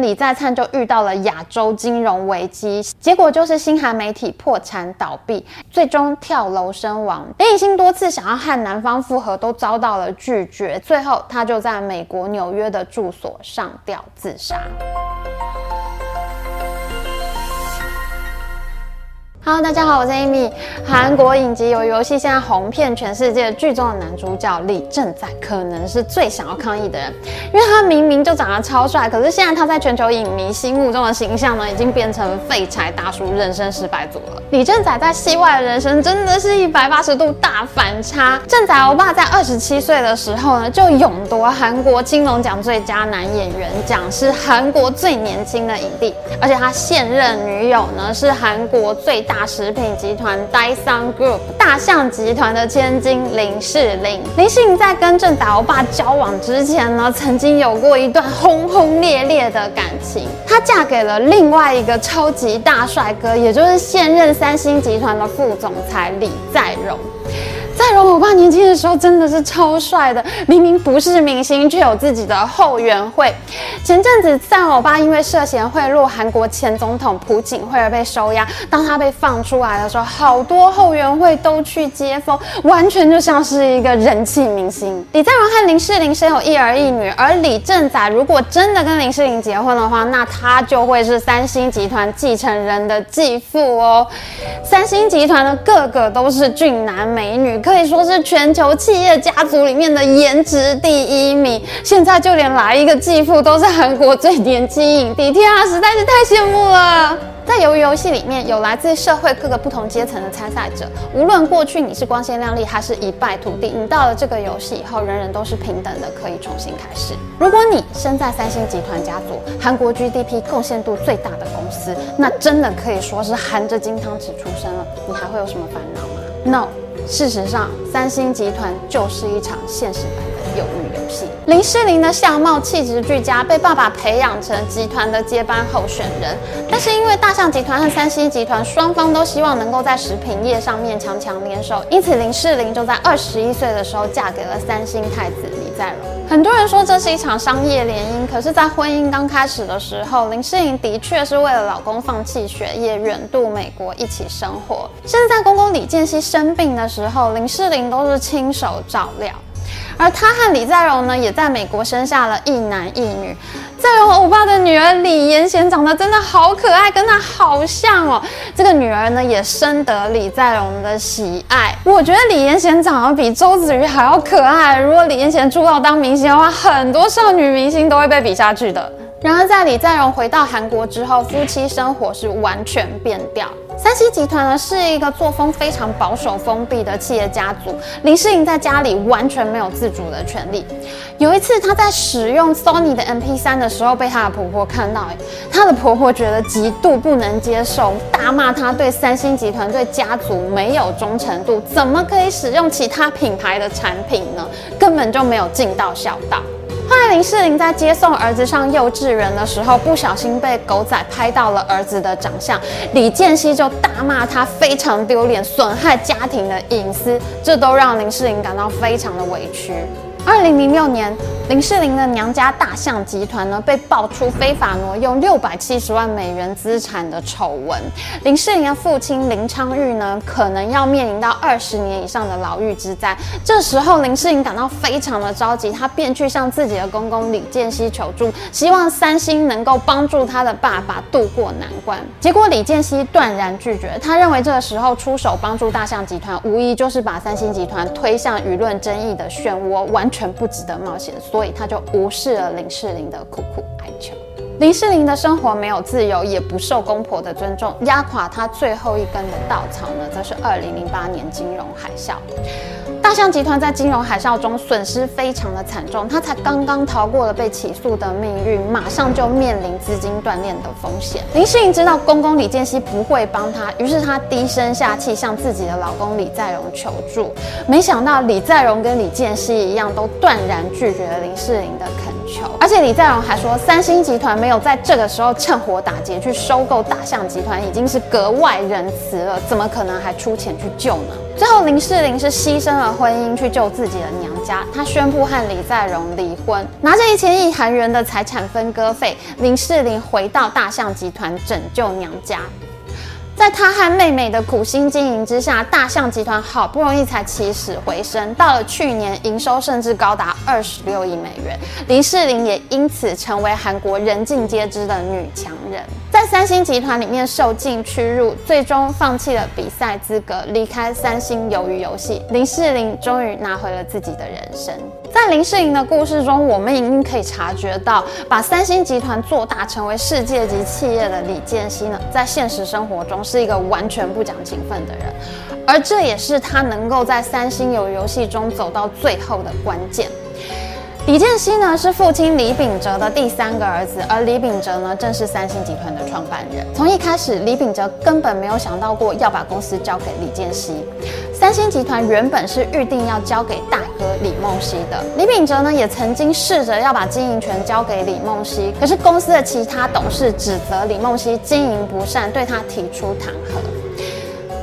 李在灿就遇到了亚洲金融危机，结果就是新韩媒体破产倒闭，最终跳楼身亡。林以欣多次想要和男方复合，都遭到了拒绝，最后他就在美国纽约的住所上吊自杀。Hello，大家好，我是 Amy。韩国影集《鱿鱼游戏》现在红遍全世界，剧中的男主角李正宰可能是最想要抗议的人，因为他明明就长得超帅，可是现在他在全球影迷心目中的形象呢，已经变成废柴大叔、人生失败组了。李正宰在戏外的人生真的是一百八十度大反差。正宰欧巴在二十七岁的时候呢，就勇夺韩国金龙奖最佳男演员奖，是韩国最年轻的影帝，而且他现任女友呢是韩国最大。大食品集团 Dyson Group 大象集团的千金林世玲。林世玲在跟正打欧巴交往之前呢，曾经有过一段轰轰烈烈的感情。她嫁给了另外一个超级大帅哥，也就是现任三星集团的副总裁李在镕。在容欧巴年轻的时候真的是超帅的，明明不是明星，却有自己的后援会。前阵子在欧巴因为涉嫌贿赂韩国前总统朴槿惠而被收押，当他被放出来的时候，好多后援会都去接风，完全就像是一个人气明星。李在镕和林世玲生有一儿一女，而李正宰如果真的跟林世玲结婚的话，那他就会是三星集团继承人的继父哦。三星集团的个个都是俊男美女。可可以说是全球企业家族里面的颜值第一名，现在就连来一个继父都是韩国最年轻影帝，天啊，实在是太羡慕了。在鱿鱼游戏里面有来自社会各个不同阶层的参赛者，无论过去你是光鲜亮丽还是一败涂地，你到了这个游戏以后，人人都是平等的，可以重新开始。如果你身在三星集团家族，韩国 GDP 贡献度最大的公司，那真的可以说是含着金汤匙出生了，你还会有什么烦恼吗？No。事实上，三星集团就是一场现实版的鱿鱼游戏。林世玲的相貌气质俱佳，被爸爸培养成集团的接班候选人。但是因为大象集团和三星集团双方都希望能够在食品业上面强强联手，因此林世玲就在二十一岁的时候嫁给了三星太子李在镕。很多人说这是一场商业联姻，可是，在婚姻刚开始的时候，林世玲的确是为了老公放弃学业，远渡美国一起生活。甚至在公公李健熙生病的时候，林世玲都是亲手照料。而她和李在镕呢，也在美国生下了一男一女。在我欧巴的女儿李延贤长得真的好可爱，跟她好像哦。这个女儿呢，也深得李在容的喜爱。我觉得李延贤长得比周子瑜还要可爱。如果李延贤出道当明星的话，很多少女明星都会被比下去的。然而，在李在容回到韩国之后，夫妻生活是完全变调。三星集团呢，是一个作风非常保守、封闭的企业家族。林世玲在家里完全没有自主的权利。有一次，她在使用 Sony 的 MP3 的时候，被她的婆婆看到，她的婆婆觉得极度不能接受，大骂她对三星集团、对家族没有忠诚度，怎么可以使用其他品牌的产品呢？根本就没有尽到孝道。后来林世玲在接送儿子上幼稚园的时候，不小心被狗仔拍到了儿子的长相，李健熙就大骂他非常丢脸，损害家庭的隐私，这都让林世玲感到非常的委屈。二零零六年，林世玲的娘家大象集团呢，被爆出非法挪用六百七十万美元资产的丑闻。林世玲的父亲林昌玉呢，可能要面临到二十年以上的牢狱之灾。这时候，林世玲感到非常的着急，他便去向自己的公公李健熙求助，希望三星能够帮助他的爸爸渡过难关。结果，李健熙断然拒绝，他认为这个时候出手帮助大象集团，无疑就是把三星集团推向舆论争议的漩涡，完全不值得冒险。所以他就无视了林世玲的苦苦哀求。林世玲的生活没有自由，也不受公婆的尊重，压垮他最后一根的稻草呢，则是二零零八年金融海啸。大象集团在金融海啸中损失非常的惨重，他才刚刚逃过了被起诉的命运，马上就面临资金断裂的风险。林世玲知道公公李健熙不会帮他，于是他低声下气向自己的老公李在镕求助。没想到李在镕跟李健熙一样，都断然拒绝了林世玲的恳求。而且李在镕还说，三星集团没有在这个时候趁火打劫去收购大象集团，已经是格外仁慈了，怎么可能还出钱去救呢？最后林世玲是牺牲了婚姻去救自己的娘家，她宣布和李在镕离婚，拿着一千亿韩元的财产分割费，林世玲回到大象集团拯救娘家。在他和妹妹的苦心经营之下，大象集团好不容易才起死回生。到了去年，营收甚至高达二十六亿美元，林世玲也因此成为韩国人尽皆知的女强人。在三星集团里面受尽屈辱，最终放弃了比赛资格，离开三星鱿鱼游戏。林世玲终于拿回了自己的人生。在林世玲的故事中，我们已经可以察觉到，把三星集团做大，成为世界级企业的李健熙呢，在现实生活中是一个完全不讲情分的人，而这也是他能够在三星鱿鱼游戏中走到最后的关键。李健熙呢，是父亲李秉哲的第三个儿子，而李秉哲呢，正是三星集团的创办人。从一开始，李秉哲根本没有想到过要把公司交给李健熙。三星集团原本是预定要交给大哥李梦熙的。李秉哲呢，也曾经试着要把经营权交给李梦熙，可是公司的其他董事指责李梦熙经营不善，对他提出弹劾。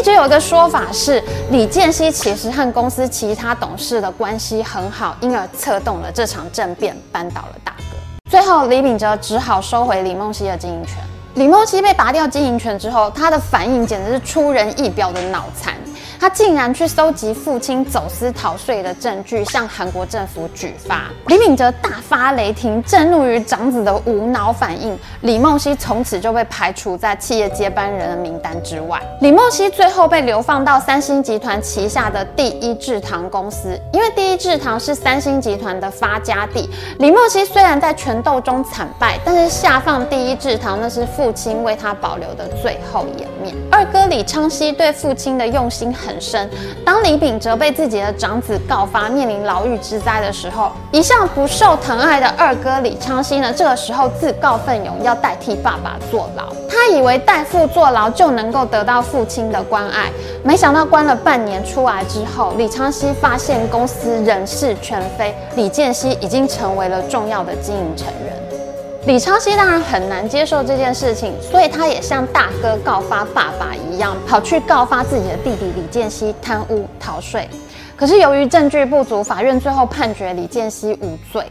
一直有个说法是，李建熙其实和公司其他董事的关系很好，因而策动了这场政变，扳倒了大哥。最后，李秉哲只好收回李梦熙的经营权。李梦熙被拔掉经营权之后，他的反应简直是出人意表的脑残。他竟然去搜集父亲走私逃税的证据，向韩国政府举发。李敏哲大发雷霆，震怒于长子的无脑反应。李梦熙从此就被排除在企业接班人的名单之外。李梦熙最后被流放到三星集团旗下的第一制糖公司，因为第一制糖是三星集团的发家地。李梦熙虽然在权斗中惨败，但是下放第一制糖那是父亲为他保留的最后颜面。二哥李昌熙对父亲的用心很。很深。当李秉哲被自己的长子告发，面临牢狱之灾的时候，一向不受疼爱的二哥李昌熙呢，这个时候自告奋勇要代替爸爸坐牢。他以为代父坐牢就能够得到父亲的关爱，没想到关了半年出来之后，李昌熙发现公司人事全非，李健熙已经成为了重要的经营成员。李昌熙当然很难接受这件事情，所以他也像大哥告发爸爸一样，跑去告发自己的弟弟李健熙贪污逃税。可是由于证据不足，法院最后判决李健熙无罪。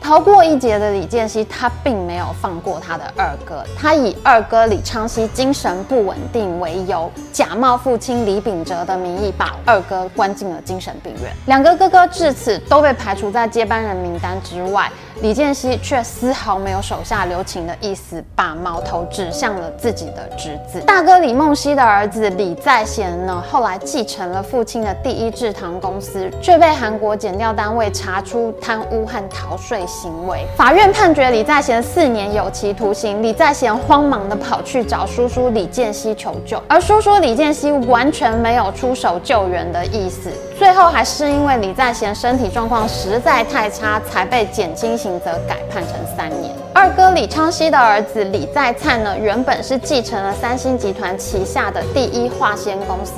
逃过一劫的李健熙，他并没有放过他的二哥，他以二哥李昌熙精神不稳定为由，假冒父亲李秉哲的名义，把二哥关进了精神病院。两个哥哥至此都被排除在接班人名单之外。李健熙却丝毫没有手下留情的意思，把矛头指向了自己的侄子。大哥李梦熙的儿子李在贤呢，后来继承了父亲的第一制糖公司，却被韩国检调单位查出贪污和逃税行为。法院判决李在贤四年有期徒刑。李在贤慌忙地跑去找叔叔李健熙求救，而叔叔李健熙完全没有出手救援的意思。最后还是因为李在贤身体状况实在太差，才被减轻。刑则改判成三年。二哥李昌熙的儿子李在灿呢，原本是继承了三星集团旗下的第一化纤公司，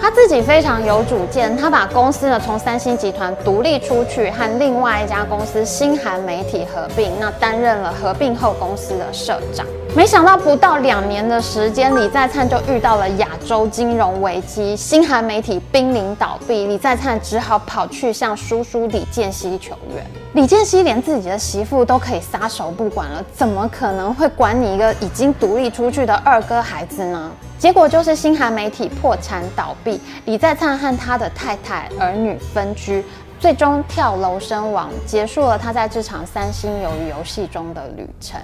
他自己非常有主见，他把公司呢从三星集团独立出去，和另外一家公司新韩媒体合并，那担任了合并后公司的社长。没想到不到两年的时间，李在灿就遇到了亚洲金融危机，新韩媒体濒临倒闭，李在灿只好跑去向叔叔李健熙求援。李健熙连自己的媳妇都可以撒手不管了，怎么可能会管你一个已经独立出去的二哥孩子呢？结果就是新韩媒体破产倒闭，李在灿和他的太太儿女分居，最终跳楼身亡，结束了他在这场三星鱿鱼游戏中的旅程。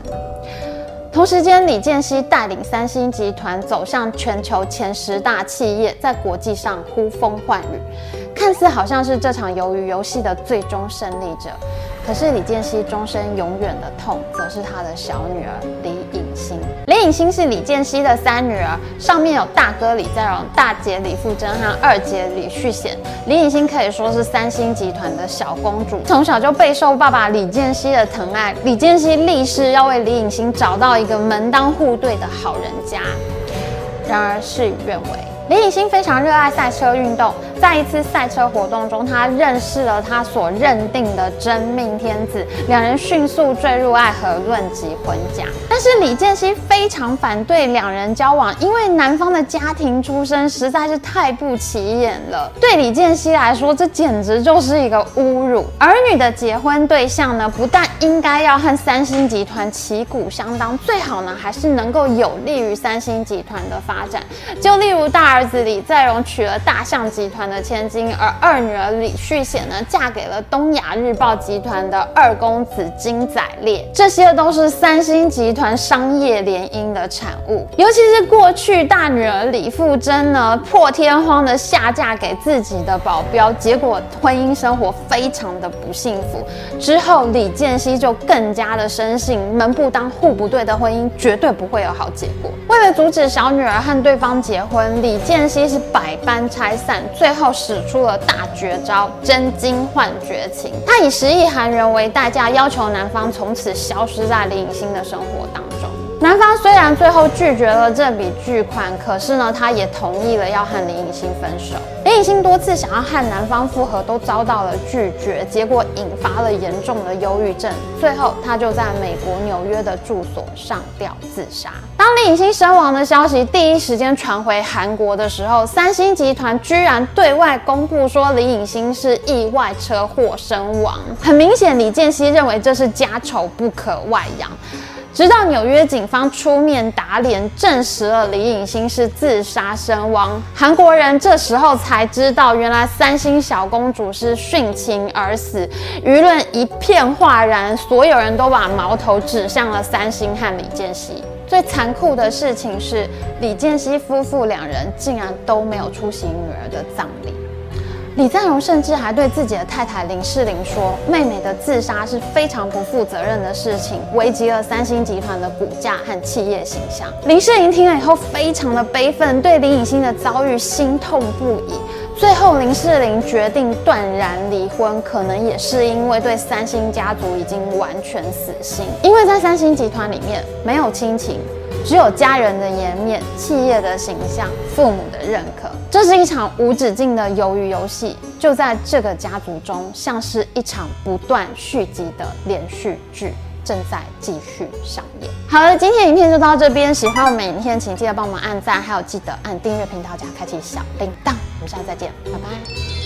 同时间，李健熙带领三星集团走向全球前十大企业，在国际上呼风唤雨，看似好像是这场鱿鱼游戏的最终胜利者。可是李健熙终身永远的痛，则是他的小女儿李。李颖欣是李健熙的三女儿，上面有大哥李在镕、大姐李富真和二姐李旭贤。李颖欣可以说是三星集团的小公主，从小就备受爸爸李健熙的疼爱。李健熙立誓要为李颖欣找到一个门当户对的好人家，然而事与愿违。李颖欣非常热爱赛车运动，在一次赛车活动中，他认识了他所认定的真命天子，两人迅速坠入爱河，论及婚嫁。但是李健熙非常反对两人交往，因为男方的家庭出身实在是太不起眼了。对李健熙来说，这简直就是一个侮辱。儿女的结婚对象呢，不但应该要和三星集团旗鼓相当，最好呢还是能够有利于三星集团的发展。就例如大儿子李在镕娶了大象集团的千金，而二女儿李旭贤呢，嫁给了东亚日报集团的二公子金载烈，这些都是三星集团商业联姻的产物。尤其是过去大女儿李富真呢，破天荒的下嫁给自己的保镖，结果婚姻生活非常的不幸福。之后李健熙就更加的深信门不当户不对的婚姻绝对不会有好结果。为了阻止小女儿和对方结婚，李健熙是百般拆散，最后后使出了大绝招——真金换绝情。他以十亿韩元为代价，要求男方从此消失在李颖欣的生活当中。男方虽然最后拒绝了这笔巨款，可是呢，他也同意了要和李颖欣分手。李颖欣多次想要和男方复合，都遭到了拒绝，结果引发了严重的忧郁症。最后，他就在美国纽约的住所上吊自杀。当李颖欣身亡的消息第一时间传回韩国的时候，三星集团居然对外公布说李颖欣是意外车祸身亡。很明显，李健熙认为这是家丑不可外扬。直到纽约警方出面打脸，证实了李颖欣是自杀身亡，韩国人这时候才知道，原来三星小公主是殉情而死，舆论一片哗然，所有人都把矛头指向了三星和李健熙。最残酷的事情是，李健熙夫妇两人竟然都没有出席女儿的葬礼。李在镕甚至还对自己的太太林世玲说：“妹妹的自杀是非常不负责任的事情，危及了三星集团的股价和企业形象。”林世玲听了以后，非常的悲愤，对李颖欣的遭遇心痛不已。最后，林世玲决定断然离婚，可能也是因为对三星家族已经完全死心，因为在三星集团里面没有亲情。只有家人的颜面、企业的形象、父母的认可，这是一场无止境的鱿鱼游戏。就在这个家族中，像是一场不断续集的连续剧，正在继续上演。好了，今天影片就到这边。喜欢我们影片，请记得帮我们按赞，还有记得按订阅频道加开启小铃铛。我们下次再见，拜拜。